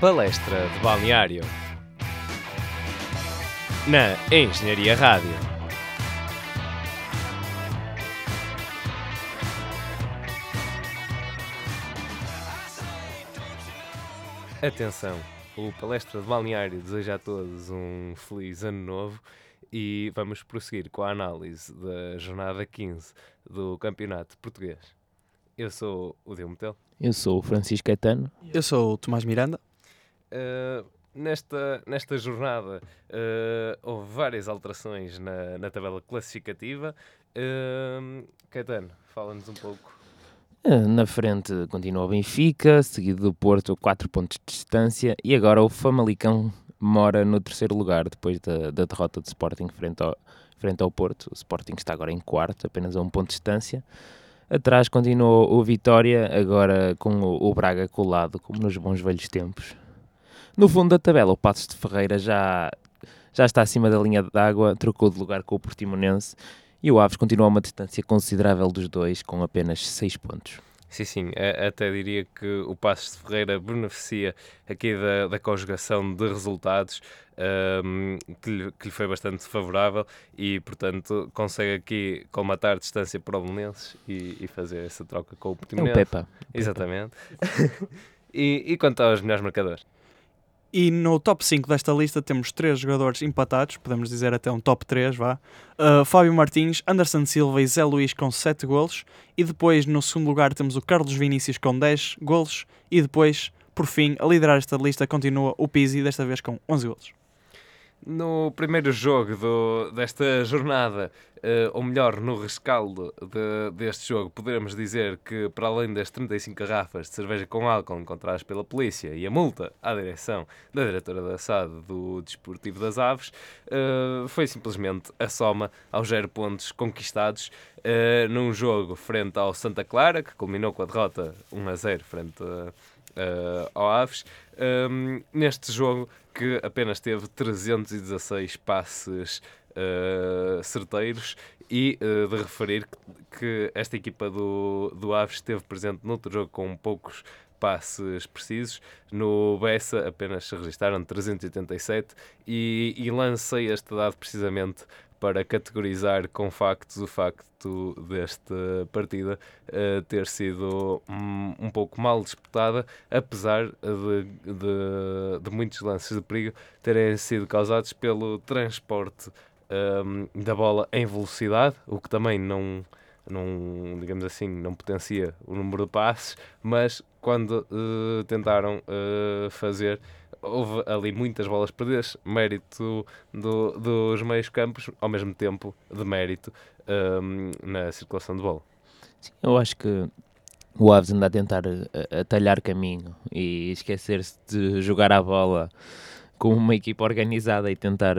Palestra de balneário na Engenharia Rádio. Atenção, o Palestra de Balneário deseja a todos um feliz ano novo e vamos prosseguir com a análise da jornada 15 do Campeonato Português. Eu sou o Diometel. Eu sou o Francisco Caetano. Eu sou o Tomás Miranda. Uh, nesta, nesta jornada uh, houve várias alterações na, na tabela classificativa. Uh, Caetano, fala-nos um pouco. Na frente continua o Benfica, seguido do Porto, 4 pontos de distância, e agora o Famalicão mora no terceiro lugar depois da, da derrota do Sporting frente ao, frente ao Porto. O Sporting está agora em quarto, apenas a um ponto de distância. Atrás continua o Vitória, agora com o, o Braga colado, como nos bons velhos tempos. No fundo da tabela, o Passos de Ferreira já, já está acima da linha d'água, trocou de lugar com o Portimonense e o Aves continua a uma distância considerável dos dois, com apenas 6 pontos. Sim, sim, até diria que o Passos de Ferreira beneficia aqui da, da conjugação de resultados um, que, lhe, que, lhe, foi bastante favorável e, portanto, consegue aqui colmatar a distância para o Belenenses e, e, fazer essa troca com o Portimonense. É o Pepa. Exatamente. e, e quanto aos melhores marcadores? E no top 5 desta lista temos três jogadores empatados, podemos dizer até um top 3, vá. Uh, Fábio Martins, Anderson Silva e Zé Luís com 7 golos. E depois, no segundo lugar, temos o Carlos Vinícius com 10 golos. E depois, por fim, a liderar esta lista continua o Pizzi, desta vez com 11 golos. No primeiro jogo do, desta jornada, uh, ou melhor, no rescaldo de, deste jogo, poderemos dizer que, para além das 35 garrafas de cerveja com álcool encontradas pela polícia e a multa à direção da diretora da SAD do Desportivo das Aves, uh, foi simplesmente a soma aos zero pontos conquistados uh, num jogo frente ao Santa Clara, que culminou com a derrota 1 a 0 frente a uh, ao Aves. Um, neste jogo que apenas teve 316 passes uh, certeiros e uh, de referir que, que, esta equipa do, do Aves esteve presente noutro jogo com poucos passes precisos. No Bessa apenas se registaram 387 e, e lancei este dado precisamente para categorizar com factos o facto desta partida uh, ter sido um, um, pouco mal disputada, apesar de, de, de, muitos lances de perigo terem sido causados pelo transporte um, da bola em velocidade, o que também não, não, digamos assim, não potencia o número de passes, mas quando uh, tentaram uh, fazer houve ali muitas bolas perdidas, mérito do, dos meios campos, ao mesmo tempo de mérito um, na circulação de bola. Sim, eu acho que o Aves anda a tentar atalhar caminho e esquecer-se de jogar a bola com uma equipa organizada e tentar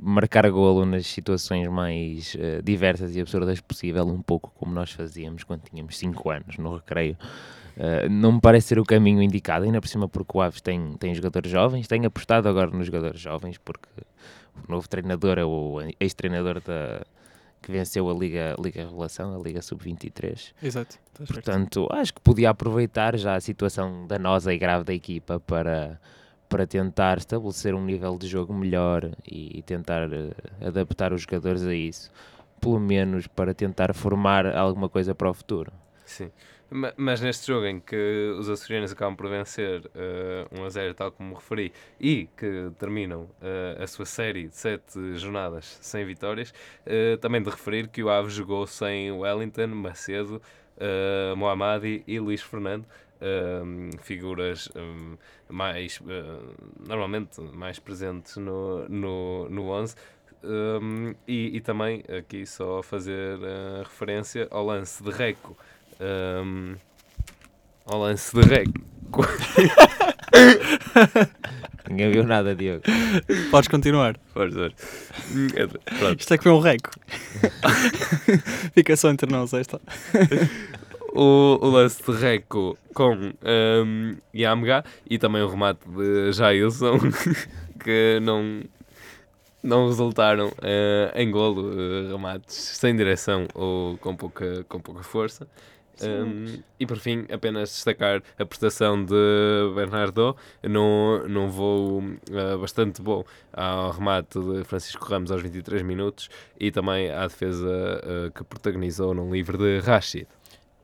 marcar golo nas situações mais diversas e absurdas possível, um pouco como nós fazíamos quando tínhamos 5 anos no recreio. Uh, não me parece ser o caminho indicado, ainda por cima porque o Aves tem, tem jogadores jovens, tem apostado agora nos jogadores jovens, porque o novo treinador é o ex-treinador da que venceu a Liga, Liga Revelação, a Liga Sub-23. Exato. Portanto, acho que podia aproveitar já a situação danosa e grave da equipa para para tentar estabelecer um nível de jogo melhor e, tentar uh, adaptar os jogadores a isso, pelo menos para tentar formar alguma coisa para o futuro. Sim. Mas neste jogo em que os açorianos acabam por vencer uh, 1 a 0, tal como referi, e que terminam uh, a sua série de 7 jornadas sem vitórias, uh, também de referir que o Aves jogou sem Wellington, Macedo, uh, Mohamed e Luís Fernando, figuras mais normalmente mais presentes no, no, no 11 um, e, e, também aqui só fazer referência ao lance de Reco ao lance de Reco Ninguém viu nada, Diogo. Podes continuar. Podes ver. Isto é que foi um reco. Fica só entre nós esta o, o lance de Reco com um, Yamga e também o remate de Jailson, que não, não resultaram uh, em golo, uh, remates sem direção ou com pouca, com pouca força. Um, e por fim, apenas destacar a prestação de Bernardo num, num voo uh, bastante bom ao remate de Francisco Ramos aos 23 minutos e também à defesa uh, que protagonizou num livre de Rashid.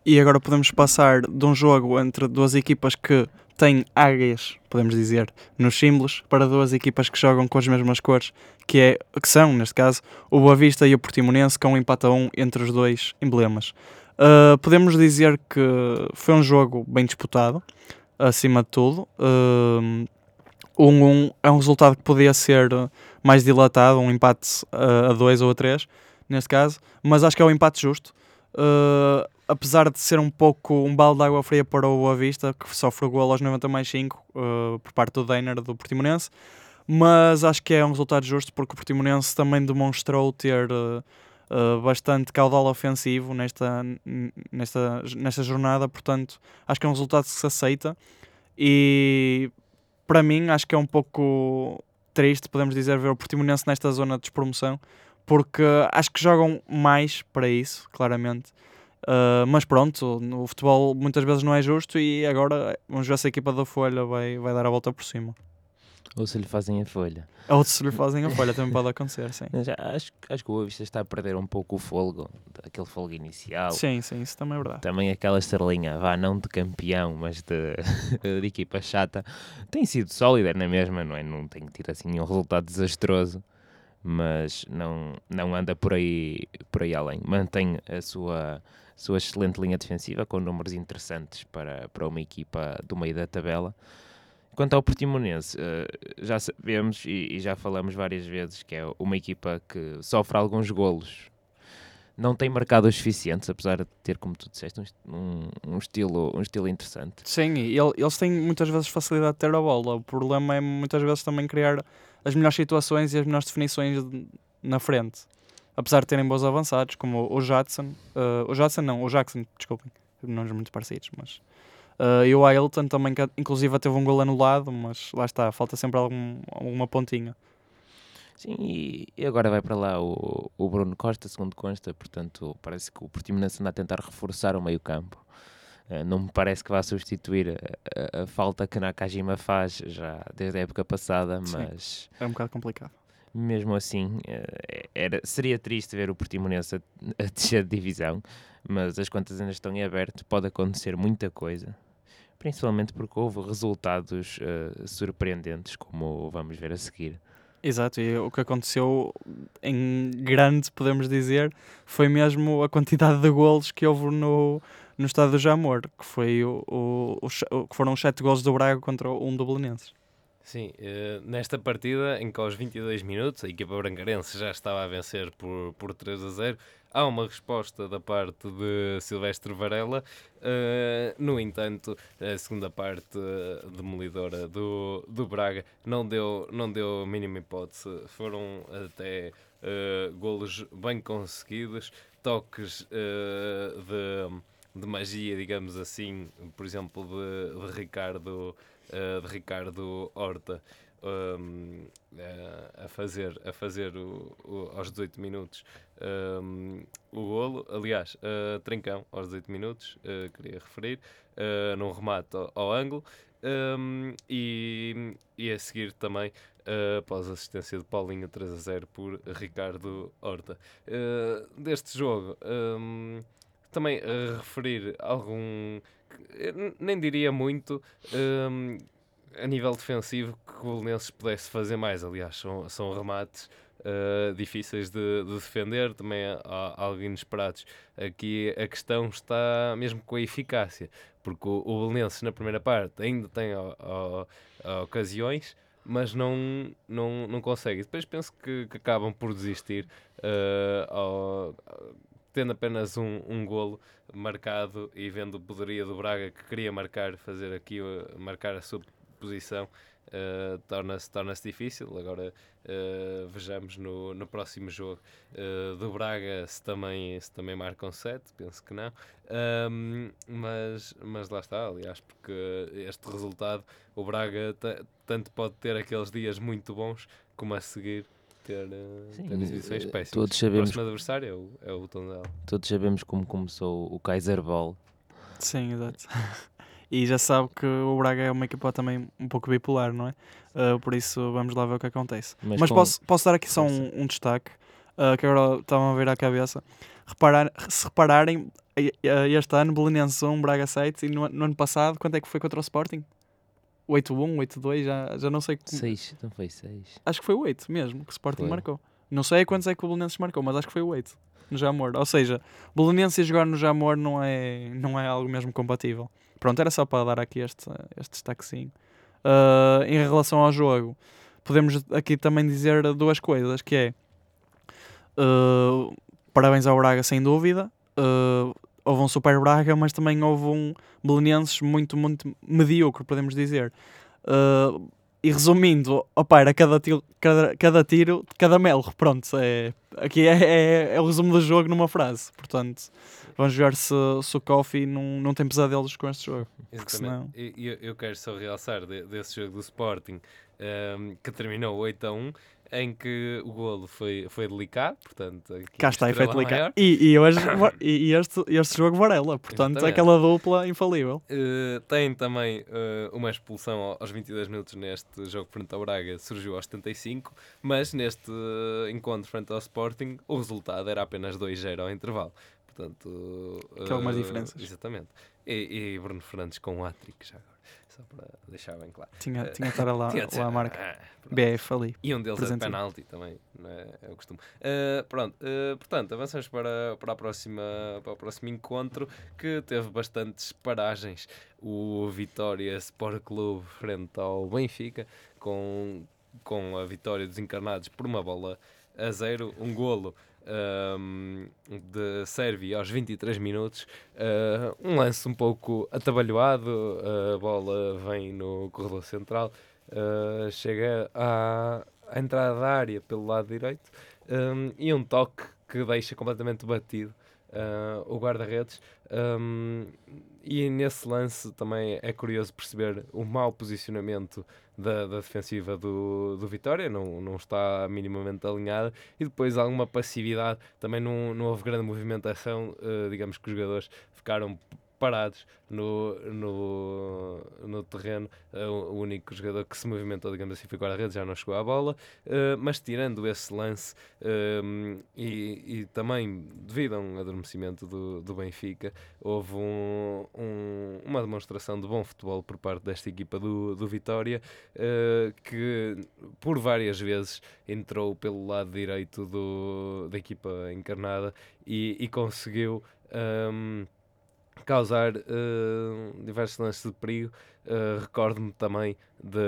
E agora podemos passar de um jogo entre duas equipas que têm águias, podemos dizer, nos símbolos, para duas equipas que jogam com as mesmas cores, que, é, que são, neste caso, o Boa Vista e o Portimonense, com um empate a um entre os dois emblemas. Uh, podemos dizer que foi um jogo bem disputado, acima de tudo. Uh, um, um é um resultado que podia ser mais dilatado, um empate uh, a 2 ou a 3, neste caso, mas acho que é um empate justo. Apesar de ser um pouco um balde de água fria para o Boa Vista, que sofre o gol aos 90 mais 5 uh, por parte do Deiner do Portimonense, mas acho que é um resultado justo porque o Portimonense também demonstrou ter uh, bastante caudal ofensivo nesta, nesta, nesta jornada, portanto acho que é um resultado que se aceita e para mim acho que é um pouco triste, podemos dizer, ver o Portimonense nesta zona de despromoção, porque acho que jogam mais para isso, claramente. Uh, mas pronto, o futebol muitas vezes não é justo e agora vamos ver se a equipa da Folha vai, vai dar a volta por cima. Ou se lhe fazem a folha. Ou se lhe fazem a folha, também pode acontecer, sim. Já, acho, acho que o Avista está a perder um pouco o folgo, aquele folgo inicial. Sim, sim, isso também é verdade. Também aquela estrelinha, vá, não de campeão, mas de, de equipa chata, tem sido sólida na mesma, não é? Não tem tido assim um resultado desastroso, mas não, não anda por aí, por aí além. Mantém a sua sua excelente linha defensiva, com números interessantes para, para uma equipa do meio da tabela. Quanto ao Portimonense, uh, já sabemos e, já falamos várias vezes que é uma equipa que sofre alguns golos. Não tem marcado os suficientes, apesar de ter, como tu disseste, um, um estilo, um estilo interessante. Sim, eles têm muitas vezes facilidade de ter a bola. O problema é muitas vezes também criar as melhores situações e as melhores definições na frente apesar de terem bons avançados, como o Jadson, uh, o Jadson não, o Jackson, desculpem, nomes muito parecidos, mas uh, e o Ailton também, que inclusive teve um gol anulado, mas lá está, falta sempre algum, alguma pontinha. Sim, e, agora vai para lá o, o Bruno Costa, segundo consta, portanto parece que o Portimonense anda a tentar reforçar o meio campo. Uh, não me parece que vá substituir a, a, a, falta que Nakajima faz já desde a época passada, mas... Sim, é um bocado complicado mesmo assim, eh, era, seria triste ver o Portimonense a, a descer de divisão, mas as contas ainda estão em aberto, pode acontecer muita coisa, principalmente porque houve resultados uh, surpreendentes, como vamos ver a seguir. Exato, e o que aconteceu em grande, podemos dizer, foi mesmo a quantidade de golos que houve no, no estado do Jamor, que, foi o, o, o, que foram os 7 golos do Braga contra um do Belenenses. Sim, uh, nesta partida, em que aos 22 minutos a equipa brancarense já estava a vencer por, por 3 a 0, há uma resposta da parte de Silvestre Varela. Uh, no entanto, a segunda parte uh, demolidora do, do Braga não deu, não deu a mínima hipótese. Foram até golos bem conseguidos, toques de, de magia, digamos assim, por exemplo, de, de Ricardo uh, de Ricardo Horta um, uh, a fazer, a fazer o, o, aos 18 minutos um, o golo. Aliás, uh, Trincão aos 18 minutos, queria referir, num remate ao, ao ângulo. Um, e, e a seguir também uh, após assistência de Paulinho 3 a 0 por Ricardo Horta. Uh, deste jogo, um, também referir algum nem diria muito um, a nível defensivo que o Belenenses pudesse fazer mais. Aliás, são, são remates uh, difíceis de, de, defender, também há, há algo inesperados. Aqui a questão está mesmo com a eficácia, porque o, o na primeira parte ainda tem ocasiões, mas não, não, não consegue. Depois penso que, que acabam por desistir uh, tendo apenas um, um golo marcado e vendo o poderia do Braga que queria marcar, fazer aqui, uh, marcar a sua posição, uh, torna-se torna difícil. Agora uh, vejamos no, no próximo jogo uh, do Braga se também, se também marcam 7, penso que não. Um, mas, mas lá está, aliás, porque este resultado, o Braga tanto pode ter aqueles dias muito bons como a seguir ter, eh, Sim, ter exibições eh, péssimas. Todos sabemos, o próximo adversário é o, é o Tondela. Todos sabemos como começou o Kaiser Ball. Sim, exato. e já sabe que o Braga é uma equipa também um pouco bipolar, não é? Uh, por isso vamos lá ver o que acontece. Mas, Mas com- posso, posso dar aqui só um, um destaque uh, que agora estava a ver à cabeça. Reparar, se repararem, este ano Belenenses 1, Braga 7 e no, no ano passado, quanto é que foi contra o Sporting? 8-1, 8-2, já, já não sei. como- Seis, não foi seis. Acho que foi o 8 mesmo, que o Sporting Foi. marcou. Não sei quantos é que o Belenenses marcou, mas acho que foi o 8 no Jamor. Ou seja, Belenenses jogar no Jamor não é, não é algo mesmo compatível. Pronto, era só para dar aqui este, este destaquezinho. Ah, em relação ao jogo, podemos aqui também dizer duas coisas, que é ah, parabéns ao Braga sem dúvida. Ah, houve um super Braga, mas também houve um Belenenses muito, muito medíocre, podemos dizer. Ah, e resumindo, opa, era cada tiro, cada, cada tiro, cada melro, pronto, é, aqui é, é, é o resumo do jogo numa frase, portanto, vamos ver se, se o Kofi não, não tem pesadelos com este jogo. Exatamente. E e eu, eu quero só realçar de- desse jogo do Sporting ehm, que terminou 8 a 1, em que o golo foi, foi delicado, portanto, Cá está, efeito. Lica. E, e, hoje, e, este, este jogo Varela, portanto, Exatamente. aquela dupla infalível. Uh, tem também uh, uma expulsão ao- aos 22 minutos neste jogo frente ao Braga, surgiu aos 75, mas neste uh, encontro frente ao Sporting o resultado era apenas 2-0 ao intervalo. Portanto, uh, Que algumas diferenças. Exatamente. E, e Bruno Fernandes com o hat-trick já agora, só para deixar bem claro. Tinha, tinha de estar lá, Tinha de lá a marca. Ah. BF ali. E um deles é de Presente. penalti também, não é, é o costume. Uh, pronto, uh, portanto, avançamos para, para, a próxima, para o próximo encontro que teve bastantes paragens. O Vitória Sport Clube frente ao Benfica, com, com a vitória dos encarnados por uma bola a zero, um golo. Um, de Sérvia aos 23 minutos, uh, um lance um pouco atabalhoado, a bola vem no corredor central, Uh, chega à, à entrada da área pelo lado direito um, e um toque que deixa completamente batido uh, o guarda-redes. Um, e nesse lance também é curioso perceber o mau posicionamento da, da defensiva do, do Vitória, não, não está minimamente alinhada, e depois alguma passividade, também não, não houve grande movimentação, uh, digamos que os jogadores ficaram parados no, no, no terreno. Uh, o único jogador que se movimentou, digamos assim, foi o guarda-redes, já não chegou à bola. Uh, mas tirando esse lance um, e, e também devido a um adormecimento do, do Benfica, houve um, um- uma demonstração de bom futebol por parte desta equipa do, do Vitória, uh, que por várias vezes entrou pelo lado direito do, da equipa encarnada e, e conseguiu. um, causar uh, diversos lances de perigo. Uh, Recordo-me também de,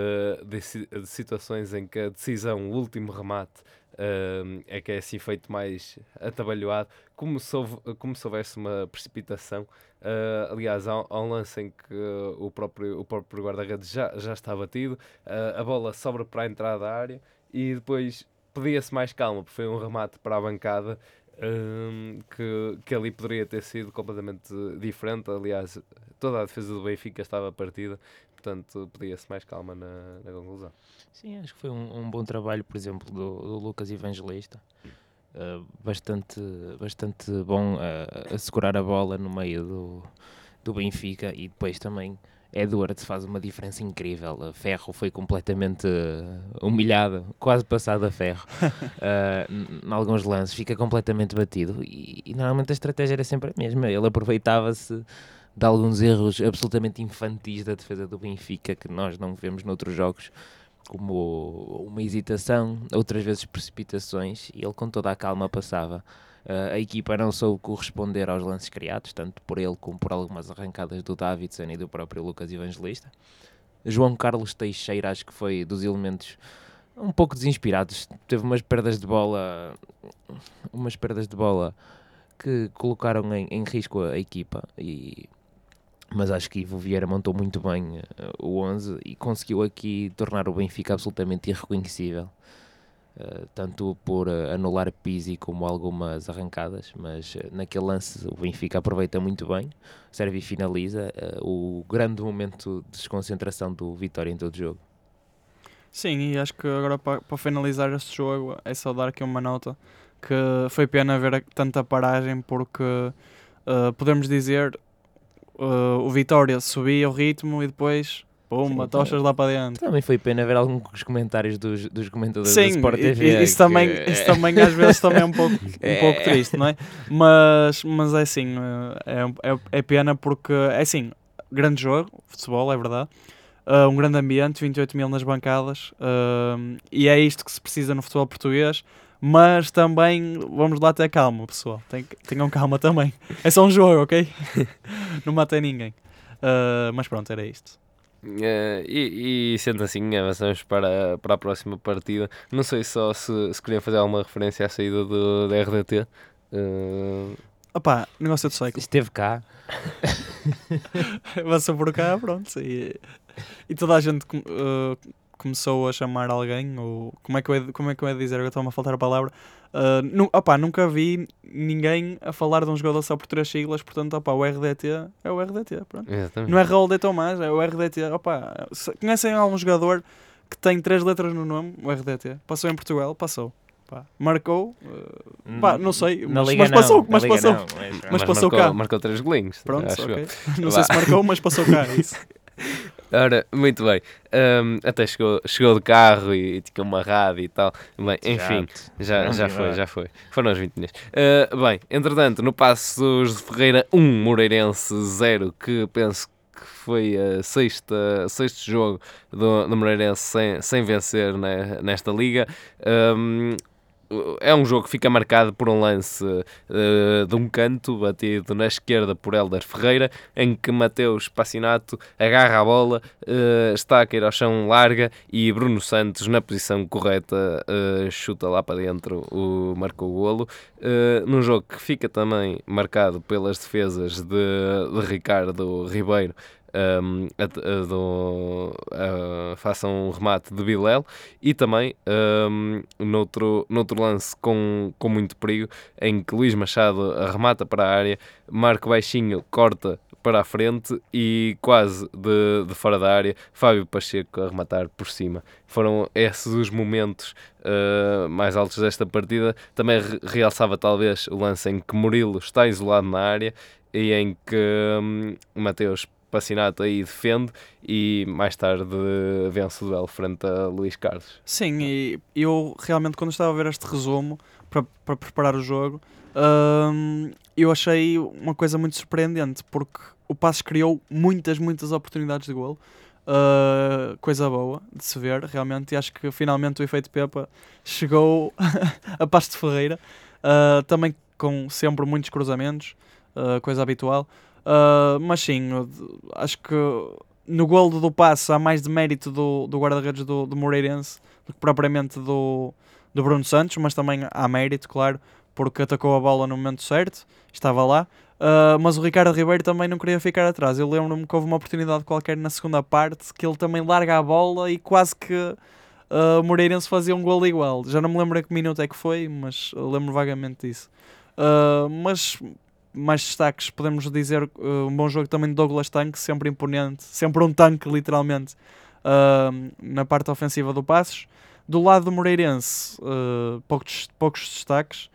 de de situações em que a decisão, o último remate, uh, é que é assim feito mais atabalhoado, como se, houve- como se houvesse uma precipitação. Aliás, há, há um lance em que o próprio, o próprio guarda-redes já, já está batido, a bola sobra para a entrada da área e depois pedia-se mais calma, porque foi um remate para a bancada hum, que, que ali poderia ter sido completamente diferente. Aliás, toda a defesa do Benfica estava partida, portanto, pedia-se mais calma na, na conclusão. Sim, acho que foi um, um bom trabalho, por exemplo, do, do Lucas Evangelista. Uh, bastante, bastante bom a, a segurar a bola no meio do, do Benfica e depois também Edwards faz uma diferença incrível. A Ferro foi completamente uh, humilhado, quase passado a ferro uh, n- em alguns lances, fica completamente batido e, e normalmente a estratégia era sempre a mesma. Ele aproveitava-se de alguns erros absolutamente infantis da defesa do Benfica que nós não vemos noutros jogos como uma hesitação, outras vezes precipitações, e ele com toda a calma passava. Uh, a equipa não soube corresponder aos lances criados, tanto por ele como por algumas arrancadas do Davidson e do próprio Lucas Evangelista. João Carlos Teixeira, acho que foi dos elementos um pouco desinspirados, teve umas perdas de bola, umas perdas de bola que colocaram em, em risco a, a equipa e mas acho que Ivo Vieira montou muito bem uh, o 11 e conseguiu aqui tornar o Benfica absolutamente irreconhecível. Uh, tanto por uh, anular Pizzi como algumas arrancadas, mas uh, naquele lance o Benfica aproveita muito bem, serve e finaliza o grande momento de desconcentração do Vitória em todo o jogo. Sim, e acho que agora para, para finalizar este jogo é só dar aqui uma nota que foi pena ver tanta paragem porque podemos dizer o Vitória subia o ritmo e depois, pumba, Sim, tochas lá para dentro. Também foi pena ver alguns comentários dos, dos comentadores Sim, da Sport TV. e- isso, que- também, isso também às vezes também é um pouco, um É. pouco triste, não é? Mas, mas é assim, eh, é, é, é pena porque, é assim, grande jogo, futebol, é verdade. Uh, um grande ambiente, 28 mil nas bancadas, uh, e é isto que se precisa no futebol português. Mas também, vamos lá ter calma, pessoal. Tenham calma também. É só um jogo, ok? Não matei ninguém. Uh, mas pronto, era isto. Eh, e, e sendo assim, avançamos para, para a próxima partida. Não sei só se, se queriam fazer alguma referência à saída do, da RDT. Eh, Opá, negócio de cycle. Esteve cá. Avançou por cá, pronto. E, e toda a gente uh, começou a chamar alguém, ou como é que eu ia, como é que eu ia dizer? Agora está-me a faltar a palavra. Uh, nu, opá, nunca vi ninguém a falar de um jogador só por três siglas, portanto, opá, o RDT é o RDT, pronto. exatamente. Não é Raul de Tomás, é o RDT. Se- conhecem algum jogador que tem três letras no nome? O RDT. Passou em Portugal? Passou. Pá, marcou? uh, pá, não sei, Na mas, Liga mas não, passou, na mas Liga passou. não, mas- mas passou marcou, cá. Marcou três golinhos. Pronto, acho eu. ok. Não sei se marcou, mas passou cá. Isso. Ora, muito bem. Ahm, até chegou, chegou de carro e, e tinha uma rádio e tal. Bem, enfim, já, já foi, já foi. Foram os 20 minutos. Ah, bem, entretanto, no Passos de Ferreira 1, Moreirense 0, que penso que foi a sexta, sexto jogo do, do Moreirense sem, sem vencer ne- nesta liga. Ahm, é um jogo que fica marcado por um lance eh, de um canto batido na esquerda por Helder Ferreira, em que Mateus Passinato agarra a bola, eh, está a cair ao chão, larga e Bruno Santos, na posição correta, eh, chuta lá para dentro, o, marcou o golo. Num jogo que fica também marcado pelas defesas de, de Ricardo Ribeiro. Um, a, a, do, a, faça um remate de Bilel e também um, noutro, noutro lance com, com muito perigo em que Luís Machado arremata para a área, Marco Baixinho corta para a frente e quase de, de fora da área, Fábio Pacheco a rematar por cima. Foram esses os momentos uh, mais altos desta partida. Também re- realçava talvez o lance em que Murilo está isolado na área e em que um, Mateus Passinato aí defende e mais tarde vence o duelo frente a Luís Carlos. Sim, e eu realmente quando estava a ver este resumo para, para preparar o jogo, hum, eu achei uma coisa muito surpreendente porque o Passos criou muitas, muitas oportunidades de golo. Uh, coisa boa de se ver, realmente, e acho que finalmente o efeito Pepa chegou a Pasto Ferreira, uh, também com sempre muitos cruzamentos, uh, coisa habitual. Uh, mas sim, acho que no golo do passo há mais de mérito do, do guarda-redes do, do Moreirense do que propriamente do, do Bruno Santos, mas também há mérito, claro, porque atacou a bola no momento certo, estava lá. Uh, mas o Ricardo Ribeiro também não queria ficar atrás. Eu lembro-me que houve uma oportunidade qualquer na segunda parte que ele também larga a bola e quase que uh, o Moreirense fazia um golo igual. Já não me lembro a que minuto é que foi, mas lembro vagamente disso. Uh, mas mais destaques, podemos dizer uh, um bom jogo também de Douglas Tanque, sempre imponente, sempre um tanque, literalmente, uh, na parte ofensiva do Passos. Do lado do Moreirense, uh, poucos, poucos destaques.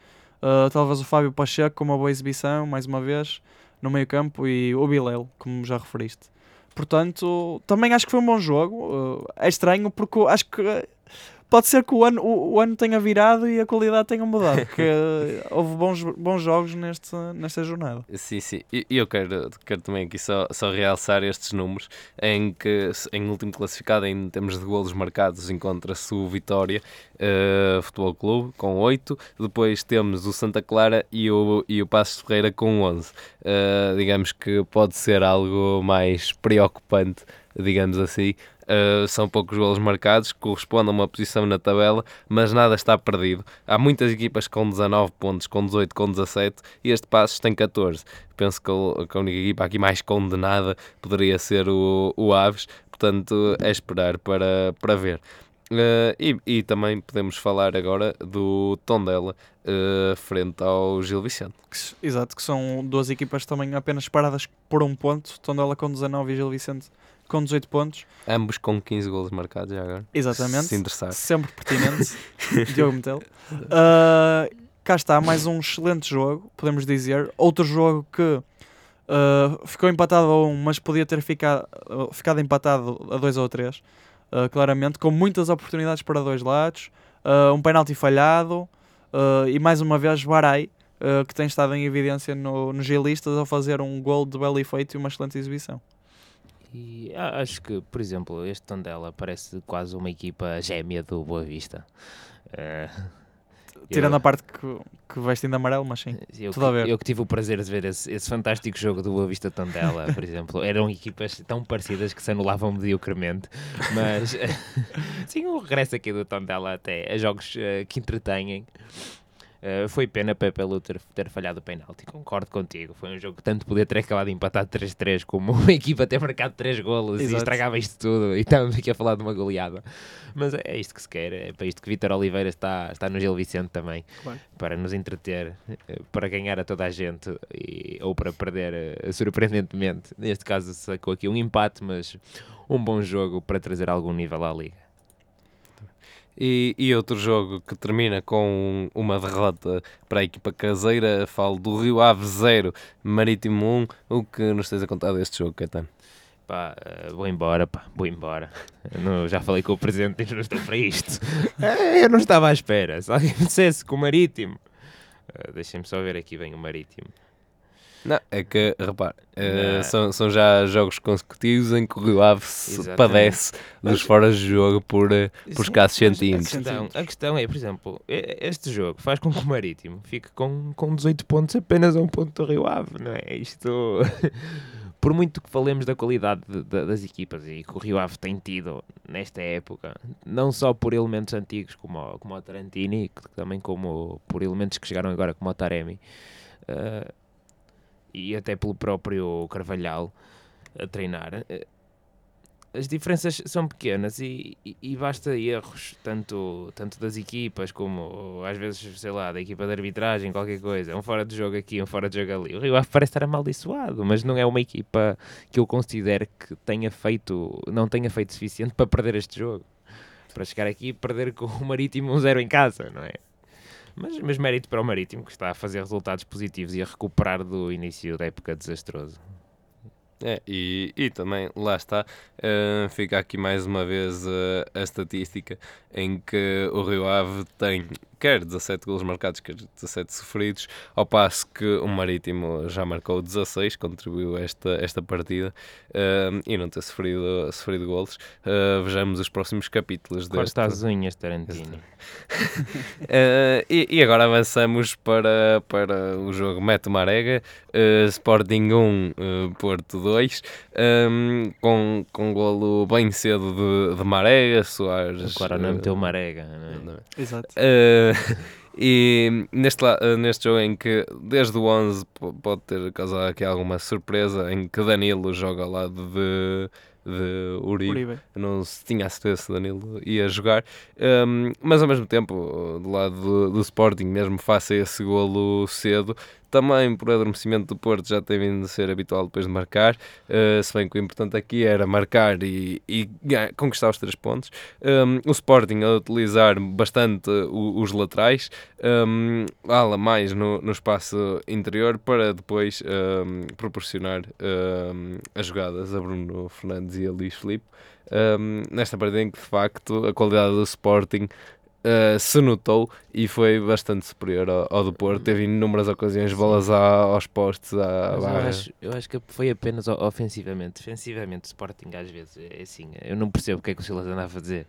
Talvez o Fábio Pacheco com uma boa exibição, mais uma vez, no meio campo, e o Bilel, como já referiste. Portanto, também acho que foi um bom jogo. É estranho porque acho que pode ser que o ano, o, o ano tenha virado e a qualidade tenha mudado, porque uh, houve bons, bons jogos neste, nesta jornada. Sim, sim. E eu quero, quero também aqui só, só realçar estes números em que, em último classificado, em termos de golos marcados, encontra-se o Vitória eh, Futebol Clube com 8. Depois temos o Santa Clara e o, e o Passos de Ferreira com 11. Eh, digamos que pode ser algo mais preocupante, digamos assim. Uh, são poucos golos marcados, corresponde a uma posição na tabela, mas nada está perdido. Há muitas equipas com 19 pontos, com 18, com 17 e este Passos tem 14. Penso que a única equipa aqui mais condenada poderia ser o, o Aves, portanto é esperar para, para ver. Uh, e, e também podemos falar agora do Tondela uh, frente ao Gil Vicente. Exato, que são duas equipas também apenas paradas por um ponto. Tondela com 19 e Gil Vicente com 18 pontos. Ambos com 15 golos marcados já agora. Exatamente. Se interessar. Sempre pertinente. Diogo Metel. Uh, cá está, mais um excelente jogo, podemos dizer. Outro jogo que Uh, ficou empatado a um, mas podia ter ficado, uh, ficado empatado a dois ou três, uh, claramente, com muitas oportunidades para dois lados, um penalti falhado e mais uma vez Barai, que tem estado em evidência no, nos G-listas ao fazer um gol de belo efeito e uma excelente exibição. E a- acho que, por exemplo, este Tondela parece quase uma equipa gêmea do Boa Vista. Eh, Tirando eu- a parte que, que veste de amarelo, mas sim. Eu, Tudo a que- ver. eu que tive o prazer de ver esse, esse fantástico jogo do Boa Vista Tondela, por exemplo, eram equipas tão parecidas que se anulavam mediocremente, mas sim, o regresso aqui do Tondela até a jogos eh, que entretêm. Eh, foi pena para pelo ter, ter falhado o penalti, concordo contigo. Foi um jogo que tanto podia ter acabado empatado 3-3, como uma equipa ter marcado 3 golos e Exato. estragava isto tudo. E estamos aqui a falar de uma goleada. Mas é isto que se quer, é para isto que Vítor Oliveira está, está no Gil Vicente também Claro. para nos entreter, eh, para ganhar a toda a gente e- ou para perder eh, surpreendentemente. Neste caso sacou aqui um empate, mas um bom jogo para trazer algum nível à liga. E, e outro jogo que termina com uma derrota para a equipa caseira, falo do Rio Ave 0, Marítimo 1. O que nos tens a contar deste jogo, Caetano? Pá, eh, vou embora, pá, vou embora. Não- já falei com o presidente não estou para isto. Eh, Eu não estava à espera. Se alguém me dissesse que o Marítimo. Eh, Deixem-me só ver aqui bem o Marítimo. Não, é que, repare, Não. são, são já jogos consecutivos em que o Rio Ave padece dos foras de jogo por, eh, por escassos centímetros. A questão, a questão é, por exemplo, este jogo faz com que o Marítimo fique com, com 18 pontos apenas a um ponto do Rio Ave, não é? Isto, por muito que falemos da qualidade de- de- das equipas e que o Rio Ave tem tido nesta época, não só por elementos antigos como, o- como o Tarantini, também como por elementos que chegaram agora como o Taremi, eh, e até pelo próprio Carvalhal a treinar, eh, as diferenças são pequenas e, e- e basta erros, tanto, tanto das equipas como às vezes, sei lá, da equipa de arbitragem, qualquer coisa, um fora de jogo aqui, um fora de jogo ali. O Rio Ave parece estar amaldiçoado, mas não é uma equipa que eu considero que tenha feito, não tenha feito suficiente para perder este jogo. Para chegar aqui e perder com o Marítimo um zero em casa, não é? Mas, mas mérito para o Marítimo, que está a fazer resultados positivos e a recuperar do início da época desastroso. É, e, e também, lá está, eh, fica aqui mais uma vez eh, a estatística em que o Rio Ave tem quer 17 golos marcados, quer 17 sofridos, ao passo que o Marítimo já marcou 16, contribuiu esta, esta partida eh, e não ter sofrido, sofrido golos. Eh, vejamos os próximos capítulos deste. Corta as unhas, Tarantino. Eh, e, e agora avançamos para, para o jogo Mete Marega, eh, Sporting 1, eh, Porto 2, ehm, com, com golo bem cedo de, de Marega, Soares. Agora não meteu marega, não é? Exato. Eh, e neste, neste jogo em que desde o 11 po- pode ter causado aqui alguma surpresa, em que Danilo joga ao lado de, de Uribe. Uribe. Não se tinha a certeza se Danilo ia jogar, Um, mas ao mesmo tempo, do lado do, do Sporting, mesmo faça esse golo cedo, também por adormecimento do Porto já tem vindo a ser habitual depois de marcar, uh, se bem que o importante aqui era marcar e, e conquistar os três pontos. Um, o Sporting a utilizar bastante o- os laterais, um, ala mais no, no espaço interior para depois um, proporcionar as jogadas a Bruno Fernandes e a Luís Filipe. Um, nesta partida em que de facto a qualidade do Sporting uh, se notou e foi bastante superior ao, ao do Porto. Teve inúmeras ocasiões, bolas à- aos postes, à Mas eu, acho, eu acho que foi apenas ofensivamente. Defensivamente, Sporting às vezes é assim. Eu não percebo o que é que o Silas anda a fazer.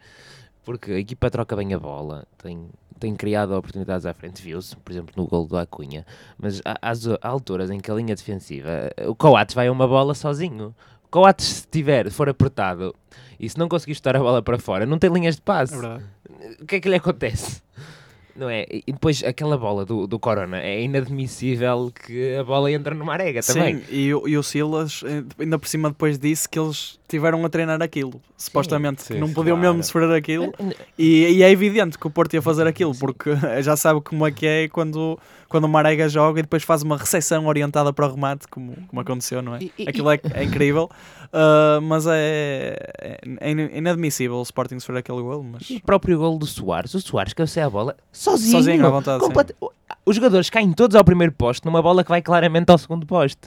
Porque a equipa troca bem a bola, tem, tem criado oportunidades à frente, viu-se, por exemplo, no gol do Acunha. Mas há, às há alturas em que a linha defensiva, o Coates vai a uma bola sozinho. O Coates, se tiver, for apertado e se não conseguir chutar a bola para fora, não tem linhas de passe É verdade. o que é que lhe acontece? Não é? E depois aquela bola do, do Corona é inadmissível que a bola entra numa arega também. Sim, e, o- e o Silas, eh, ainda por cima, depois disse que eles tiveram a treinar aquilo. Supostamente, sim, que não podiam claro. mesmo sofrer aquilo. E, e é evidente que o Porto ia fazer aquilo, porque já sabe como é que é quando, quando o Marega joga e depois faz uma recepção orientada para o remate, como, como aconteceu, não é? Aquilo é, é incrível, ah, mas é, é, é inadmissível o Sporting sofrer aquele gol. Mas E o próprio gol do Soares, o Soares cabeceia a bola sozinho. sozinho à vontade. sim. Completa- Os jogadores caem todos ao primeiro poste numa bola que vai claramente ao segundo poste.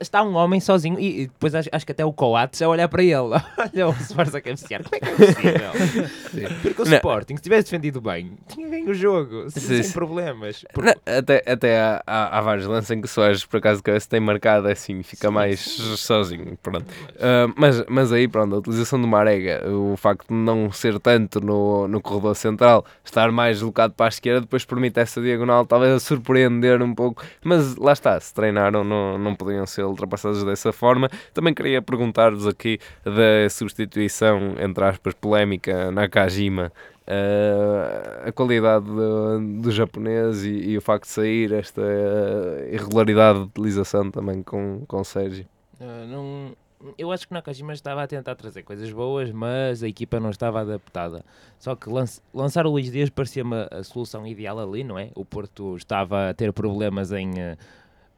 Está, um homem sozinho e, e depois acho, acho que até o Coates a olhar para ele. Olha o Soares a cabecear. Como é que é possível? Porque o Não. Sporting, se tivesse defendido bem, tinha ganho o jogo, sem, Sim, problemas. Porque- Não, até até há, há, há vários lances em que o Soares, por acaso, cabeça tem marcado assim, fica mais sozinho. Pronto. Ah, mas, mas aí, pronto, a utilização do Marega, o facto de não ser tanto no, no corredor central, estar mais deslocado para a esquerda, depois permite essa diagonal, talvez a surpreender um pouco. Mas lá está, se treinaram, não, não podiam ser ultrapassados dessa forma. Também queria perguntar-vos aqui da substituição, entre aspas, polémica, Nakajima. Uh, a qualidade do, do japonês e, e o facto de sair, esta uh, irregularidade de utilização também com, com o Sérgio. Ah, não, eu acho que Nakajima estava a tentar trazer coisas boas, mas a equipa não estava adaptada. Só que lançar o Luís Dias parecia-me a, solução ideal ali, não é? O Porto estava a ter problemas em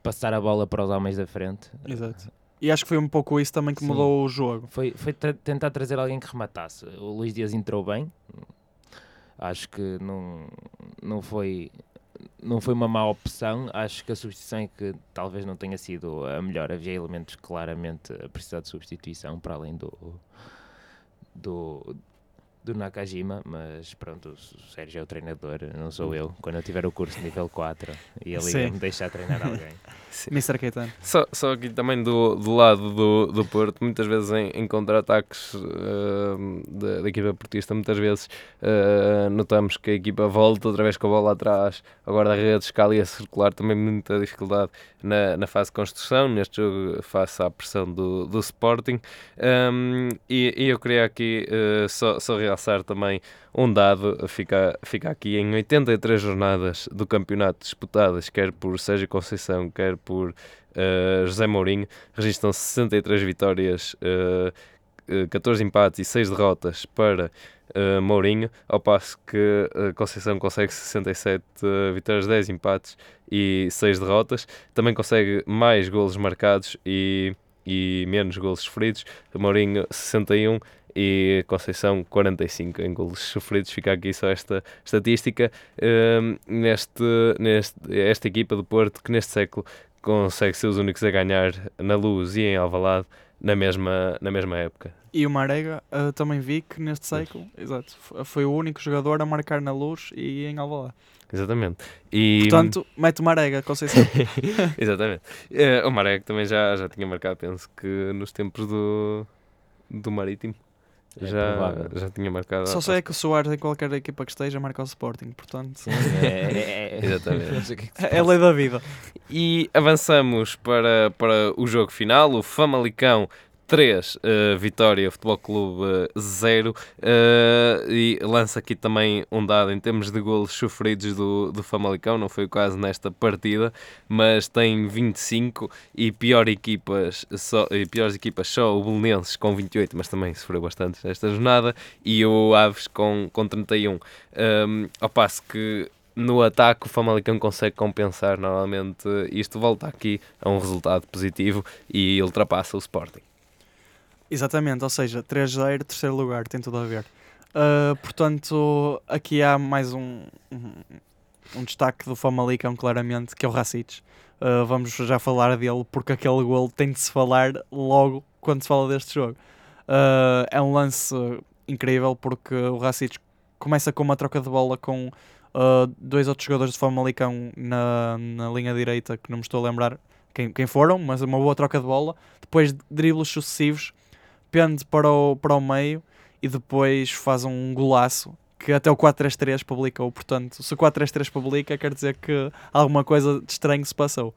passar a bola para os homens da frente. Exato. E acho que foi um pouco isso também que Sim. mudou o jogo. Foi, foi tra- tentar trazer alguém que rematasse. O Luís Dias entrou bem. Acho que não, não foi não foi uma má opção. Acho que a substituição é que talvez não tenha sido a melhor. Havia elementos claramente a precisar de substituição para além do do, do Nakajima, mas pronto, o Sérgio é o treinador, não sou eu. Quando eu tiver o curso nível 4 e ele Sim. ia me deixar treinar alguém. Mr. Só, só aqui também do, do lado do, do Porto, muitas vezes em, em contra-ataques uh, da, da equipa portista, muitas vezes uh, notamos que a equipa volta outra vez com a bola atrás, agora a rede escala e a circular, também muita dificuldade na, na fase de construção, neste jogo face à pressão do, do Sporting. Um, e, e eu queria aqui uh, só, só realçar também um dado, fica, fica aqui em 83 jornadas do campeonato disputadas, quer por Sérgio Conceição, quer por uh, José Mourinho, registram 63 vitórias, uh, uh, 14 empates e 6 derrotas para uh, Mourinho, ao passo que uh, Conceição consegue 67 uh, vitórias, 10 empates e 6 derrotas, também consegue mais golos marcados e, e menos golos sofridos, Mourinho 61 e Conceição 45 em golos sofridos. Fica aqui só esta estatística. Um, neste, neste, esta equipa do Porto, que neste século consegue ser os únicos a ganhar na Luz e em Alvalade na mesma, na mesma época. E o Marega uh, também vi que neste século, exato, foi o único jogador a marcar na luz e em Alvalade. Exatamente. E, Portanto, mete o Marega, Conceição. Exatamente. Eh, o Marek também já, já tinha marcado, penso que nos tempos do, do Marítimo. É já, provável. já tinha marcado. Só sei é que o Soares, em qualquer equipa que esteja, marca o Sporting. Portanto, Sim, é, é, é, Exatamente. é é lei da vida. E avançamos para, para o jogo final, o Famalicão 3, eh, Vitória Futebol Clube 0 e lança aqui também um dado em termos de golos sofridos do, do Famalicão, não foi o caso nesta partida, mas tem 25 e pior equipas, só, e piores equipas só o Belenenses com 28, mas também sofreu bastante nesta jornada, e o Aves com, com 31. Um, ao passo que no ataque o Famalicão consegue compensar normalmente isto volta aqui a um resultado positivo e ultrapassa o Sporting. Exatamente, ou seja, 3-0, terceiro lugar, tem tudo a ver. Uh, portanto, aqui há mais um, um, destaque do Famalicão, claramente, que é o Racic. Uh, vamos já falar dele, porque aquele gol tem de se falar logo quando se fala deste jogo. Uh, é um lance incrível, porque o Racic começa com uma troca de bola com dois outros jogadores do Famalicão na, na linha direita, que não me estou a lembrar quem, quem foram, mas uma boa troca de bola. Depois de sucessivos, pende para o, para o meio e depois faz um golaço que até o 4-3-3 publicou. Portanto, se o 4-3-3 publica, quer dizer que alguma coisa de estranho se passou.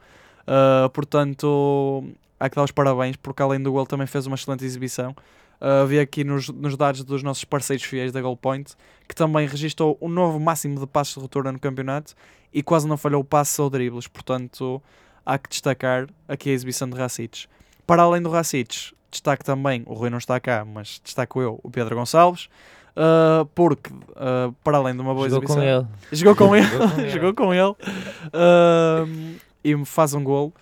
Uh, portanto, há que dar os parabéns, porque além do gol também fez uma excelente exibição. Uh, aqui nos, nos dados dos nossos parceiros fiéis da Goalpoint que também registrou o novo máximo de passos de ruptura no campeonato e quase não falhou passos ou dribles. Portanto, há que destacar aqui a exibição de Racic. Para além do Racic, destaque também, o Rui não está cá, mas destaco eu, o Pedro Gonçalves, uh, porque, uh, para além de uma boa Jogou com exibição, com ele, Jogou com ele. jogou com ele, uh, e me faz um gol,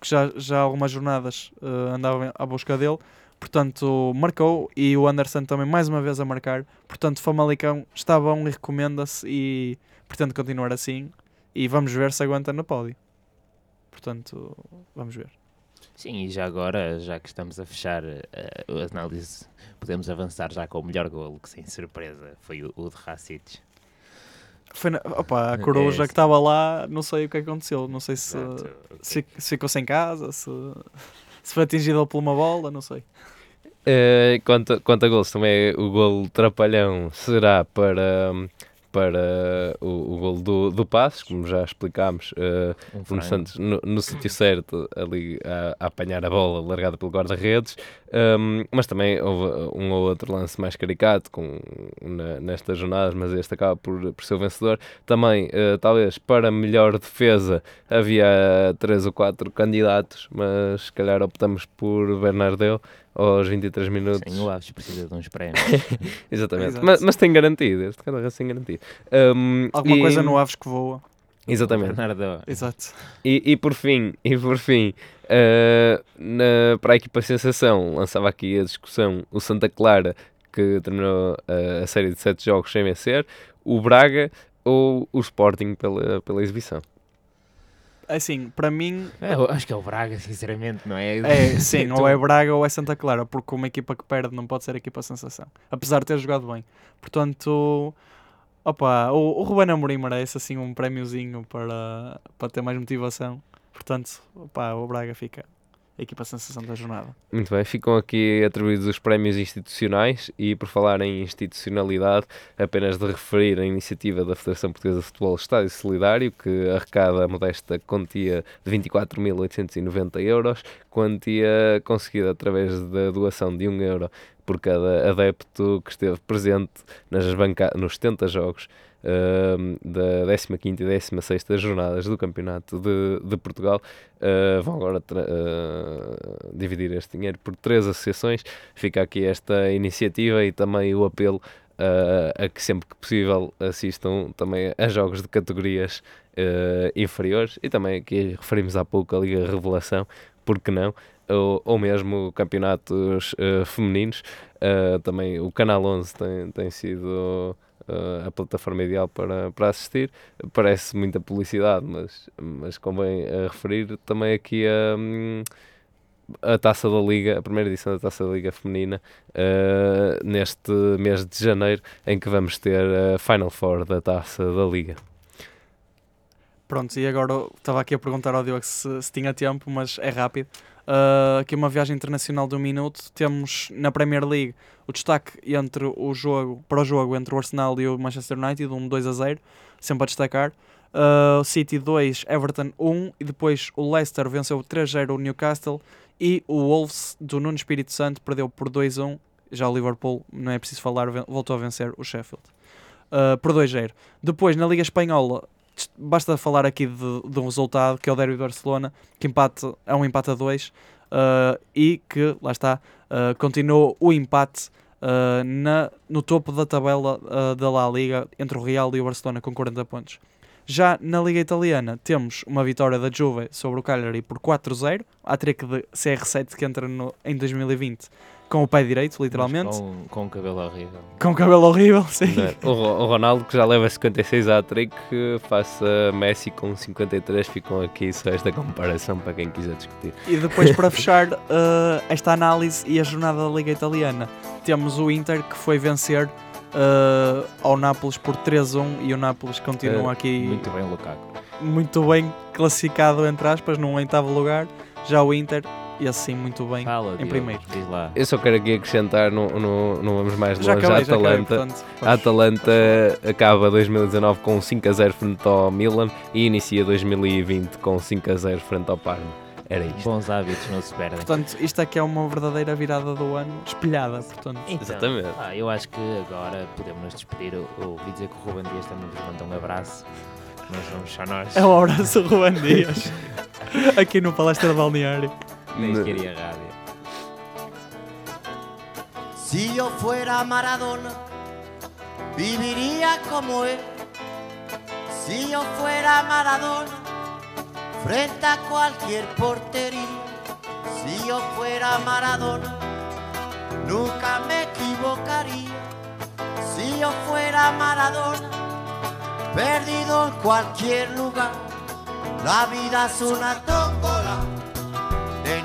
que já, já há algumas jornadas andava à busca dele, portanto marcou, e o Anderson também mais uma vez a marcar, portanto Famalicão está bom e recomenda-se, e pretende continuar assim, e vamos ver se aguenta no pódio. Portanto, vamos ver. Sim, e já agora, já que estamos a fechar eh, a análise, podemos avançar já com o melhor golo, que sem surpresa foi o, o de Racic. Foi na, opa, a coruja É, que estava lá, não sei o que aconteceu. Não sei se, Exato. se, se ficou sem casa, se, se foi atingido por uma bola, não sei. Eh, quanto, quanto a gols, também o gol trapalhão será para, para o, o gol do, do Passos, como já explicámos. eh, Nuno frango. Santos no, no sítio certo, ali a, a apanhar a bola largada pelo guarda-redes, um, mas também houve um ou outro lance mais caricato com, na- nestas jornadas, mas este acaba por, por ser o vencedor. Também, eh, talvez para melhor defesa, havia três ou quatro candidatos, mas se calhar optamos por Bernardeu aos 23 minutos. Sim, o Aves precisa de uns prémios. Exatamente, Exato. mas, mas tem garantido, este cara tem garantido. Um, Alguma e- coisa no Aves que voa. Exatamente. Bernardo, Exato. E, e por fim, e por fim eh, na, para a equipa Sensação, lançava aqui a discussão o Santa Clara, que terminou eh, a série de sete jogos sem vencer, o Braga ou o Sporting pela, pela exibição. Assim, para mim, É, acho que é o Braga, sinceramente, não é? é sim, Tu- ou é Braga ou é Santa Clara, porque uma equipa que perde não pode ser equipa sensação. Apesar de ter jogado bem. Portanto, opa, o, o Ruben Amorim merece assim um prémiozinho para, para ter mais motivação. Portanto, opa, o Braga fica a equipa sensação da jornada. Muito bem, ficam aqui atribuídos os prémios institucionais e por falar em institucionalidade, apenas de referir a iniciativa da Federação Portuguesa de Futebol Estádio Solidário, que arrecada a modesta quantia de 24.890 euros, quantia conseguida através da doação de 1 euro por cada adepto que esteve presente nas banca nos 70 jogos da 15ª e 16ª jornadas do Campeonato de, de Portugal. Uh, vão agora uh, dividir este dinheiro por três associações. Fica aqui esta iniciativa e também o apelo uh, a que sempre que possível assistam também a jogos de categorias inferiores e também aqui referimos há pouco a Liga Revelação, porque não? Ou, ou mesmo campeonatos uh, femininos. Uh, também o Canal 11 tem, tem sido uh, a plataforma ideal para, para assistir parece muita publicidade, mas, mas convém a referir também aqui a, hum, a Taça da Liga, a primeira edição da Taça da Liga Feminina, eh, neste mês de janeiro, em que vamos ter a Final Four da Taça da Liga. Pronto, e agora estava aqui a perguntar ao Diogo se, se tinha tempo, mas é rápido. Uh, aqui uma viagem internacional de um minuto. Temos na Premier League o destaque entre o jogo, para o jogo entre o Arsenal e o Manchester United, um 2 a 0, sempre a destacar. Uh, City 2, Everton 1 e depois o Leicester venceu 3-0 o Newcastle e o Wolves do Nuno Espírito Santo perdeu por 2-1. Já o Liverpool, não é preciso falar, voltou a vencer o Sheffield uh, por 2-0. Depois na Liga Espanhola, basta falar aqui de, de um resultado que é o Derby de Barcelona, que empate, é um empate a 2 uh, e que, lá está, uh, continuou o empate uh, na, no topo da tabela da La Liga entre o Real e o Barcelona com 40 pontos. Já na Liga Italiana temos uma vitória da Juve sobre o Cagliari por 4-0, a trick de CR7 que entra no, em 2020 com o pé direito, literalmente, Com, com um cabelo horrível. com o cabelo horrível, sim. É? o, o Ronaldo, que já leva 56 à trick, face a Messi com 53, ficam aqui só esta comparação para quem quiser discutir. E depois, para fechar uh, esta análise e a jornada da Liga Italiana, temos o Inter que foi vencer uh, ao Nápoles por 3-1 e o Nápoles continua É, aqui Muito bem, Lukaku. muito bem classificado, entre aspas, num oitavo lugar. Já o Inter, e assim muito bem. Fala, em Diogo, primeiro. Diz lá. Eu só quero aqui acrescentar, não, não, não vamos mais Já longe, acabei, a já acabei, Atalanta. portanto, A vamos- Atalanta acaba 2019 com 5 a 0 frente ao Milan e inicia 2020 com 5 a 0 frente ao Parma. Era isto. Bons hábitos não se perdem. Portanto, isto aqui é uma verdadeira virada do ano, espelhada, portanto. Então, Exatamente. pá, eu acho que agora podemos nos despedir. Eu ouvi dizer que o Ruben Dias também vos manda um abraço. Nós vamos só nós. É um abraço, Ruben Dias, aqui no Palestra Balneário. Si yo fuera Maradona, viviría como él. Si yo fuera Maradona, frente a cualquier portería. Si yo fuera Maradona, nunca me equivocaría. Si yo fuera Maradona, perdido en cualquier lugar. La vida es una no